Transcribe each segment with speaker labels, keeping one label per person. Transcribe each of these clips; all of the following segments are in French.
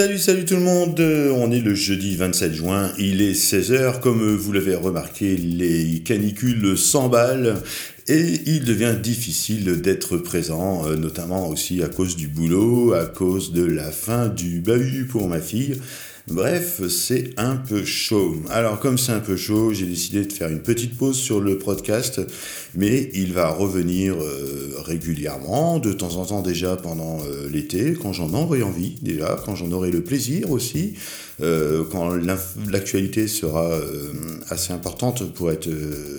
Speaker 1: Salut, salut tout le monde, on est le jeudi 27 juin, il est 16h, comme vous l'avez remarqué, les canicules s'emballent et il devient difficile d'être présent, euh, notamment aussi à cause du boulot, à cause de la fin du bahut pour ma fille. Bref, c'est un peu chaud. Alors comme c'est un peu chaud, j'ai décidé de faire une petite pause sur le podcast, mais il va revenir euh, régulièrement, de temps en temps déjà pendant euh, l'été, quand j'en aurai envie déjà, quand j'en aurai le plaisir aussi, quand l'actualité sera assez importante pour être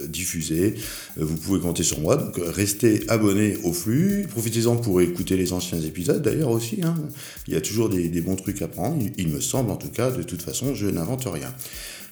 Speaker 1: diffusée. vous pouvez compter sur moi, donc restez abonnés au flux, profitez-en pour écouter les anciens épisodes d'ailleurs aussi. Hein. Il y a toujours des bons trucs à prendre, il me semble en tout cas de toute façon, je n'invente rien.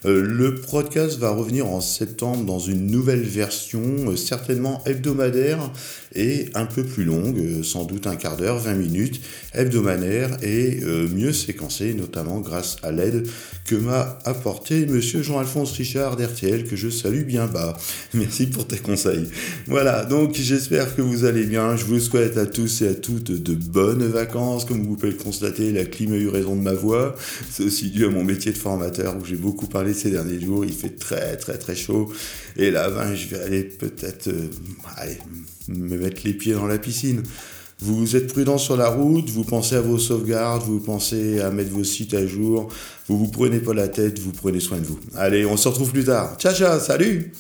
Speaker 1: Euh, le podcast va revenir en septembre dans une nouvelle version, euh, certainement hebdomadaire et un peu plus longue, euh, sans doute un quart d'heure, 20 minutes, hebdomadaire et mieux séquencée, notamment grâce à l'aide que m'a apporté monsieur Jean-Alphonse Richard d'RTL, que je salue bien bas. Merci pour tes conseils. Voilà, donc j'espère que vous allez bien. Je vous souhaite à tous et à toutes de bonnes vacances. Comme vous pouvez le constater, la clim a eu raison de ma voix. C'est aussi dû à mon métier de formateur où j'ai beaucoup ces derniers jours. Il fait très très très chaud. Et là, ben, je vais aller peut-être euh, me mettre les pieds dans la piscine. Vous êtes prudent sur la route, vous pensez à vos sauvegardes, vous pensez à mettre vos sites à jour, vous vous prenez pas la tête, vous prenez soin de vous. Allez, on se retrouve plus tard. Ciao ciao, salut